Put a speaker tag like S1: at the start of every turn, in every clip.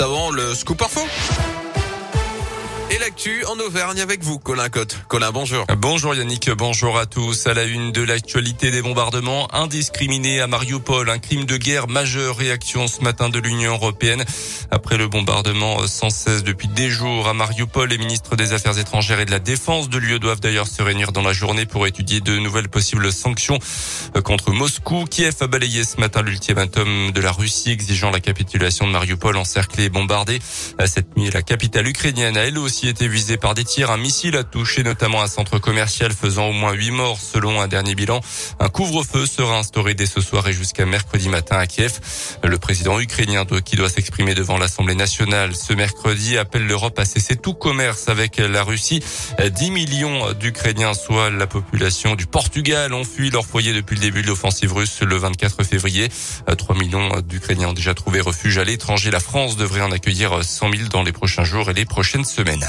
S1: Avant, le scoop info. Et l'actu en Auvergne avec vous, Colin Cotte. Colin, bonjour.
S2: Bonjour Yannick, bonjour à tous. À la une de l'actualité des bombardements indiscriminés à Mariupol, un crime de guerre majeur. Réaction ce matin de l'Union européenne. Après le bombardement sans cesse depuis des jours à Mariupol, les ministres des Affaires étrangères et de la Défense de l'UE doivent d'ailleurs se réunir dans la journée pour étudier de nouvelles possibles sanctions contre Moscou. Kiev a balayé ce matin l'ultimatum de la Russie exigeant la capitulation de Mariupol encerclée et bombardée. Cette nuit, la capitale ukrainienne a elle aussi été visé par des tirs. Un missile a touché notamment un centre commercial faisant au moins huit morts selon un dernier bilan. Un couvre-feu sera instauré dès ce soir et jusqu'à mercredi matin à Kiev. Le président ukrainien qui doit s'exprimer devant l'Assemblée nationale ce mercredi appelle l'Europe à cesser tout commerce avec la Russie. 10 millions d'Ukrainiens, soit la population du Portugal, ont fui leur foyer depuis le début de l'offensive russe le 24 février. 3 millions d'Ukrainiens ont déjà trouvé refuge à l'étranger. La France devrait en accueillir 100 000 dans les prochains jours et les prochaines semaines.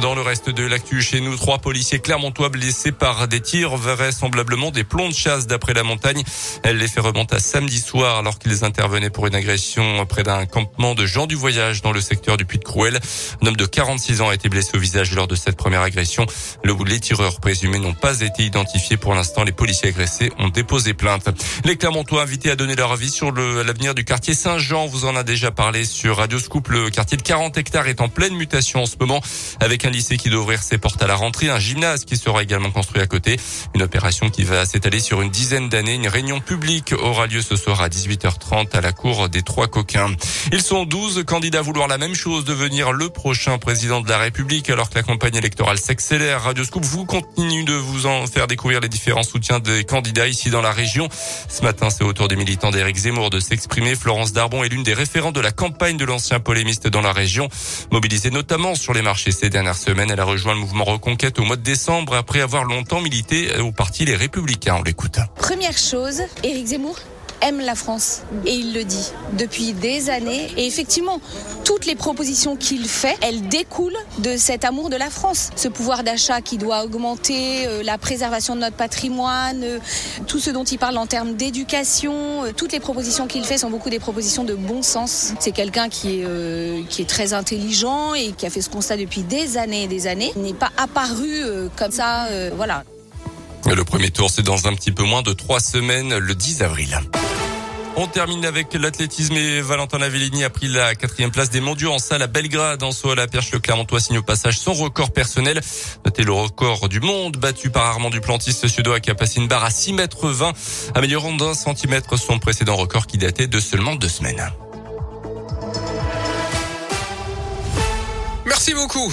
S2: Dans le reste de l'actu chez nous, trois policiers clermontois blessés par des tirs, vraisemblablement des plombs de chasse d'après la montagne. Elle les fait remonter à samedi soir alors qu'ils intervenaient pour une agression près d'un campement de gens du voyage dans le secteur du Puy de Crouel. Un homme de 46 ans a été blessé au visage lors de cette première agression. Les tireurs présumés n'ont pas été identifiés pour l'instant. Les policiers agressés ont déposé plainte. Les Clermontois invités à donner leur avis sur l'avenir du quartier Saint-Jean. Vous en a déjà parlé sur Radio Scoop. Le quartier de 40 hectares est en pleine mutation en ce moment avec un lycée qui doit ouvrir ses portes à la rentrée, un gymnase qui sera également construit à côté. Une opération qui va s'étaler sur une dizaine d'années. Une réunion publique aura lieu ce soir à 18h30 à la cour des Trois Coquins. Ils sont 12 candidats à vouloir la même chose, devenir le prochain président de la République, alors que la campagne électorale s'accélère. Radio Scoop vous continue de vous en faire découvrir les différents soutiens des candidats ici dans la région. Ce matin, c'est au tour des militants d'Éric Zemmour de s'exprimer. Florence Darbon est l'une des référents de la campagne de l'ancien polémiste dans la région, mobilisée notamment sur les marchés ces dernières semaine. Elle a rejoint le mouvement Reconquête au mois de décembre après avoir longtemps milité au parti Les Républicains. On l'écoute.
S3: Première chose, Éric Zemmour aime la France et il le dit depuis des années. Et effectivement, toutes les propositions qu'il fait, elles découlent de cet amour de la France. Ce pouvoir d'achat qui doit augmenter, euh, la préservation de notre patrimoine, euh, tout ce dont il parle en termes d'éducation, euh, toutes les propositions qu'il fait sont beaucoup des propositions de bon sens. C'est quelqu'un qui est, qui est très intelligent et qui a fait ce constat depuis des années et des années. Il n'est pas apparu comme ça, voilà.
S2: Le premier tour, c'est dans un petit peu moins de trois semaines, le 10 avril. On termine avec l'athlétisme et Valentin Lavellini a pris la quatrième place des mondiaux en salle à Belgrade. En saut à la perche, le Clermontois signe au passage son record personnel. Notez le record du monde battu par Armand Duplantis, ce suédois qui a passé une barre à 6 mètres 20, améliorant d'un centimètre son précédent record qui datait de seulement deux semaines.
S1: Merci beaucoup.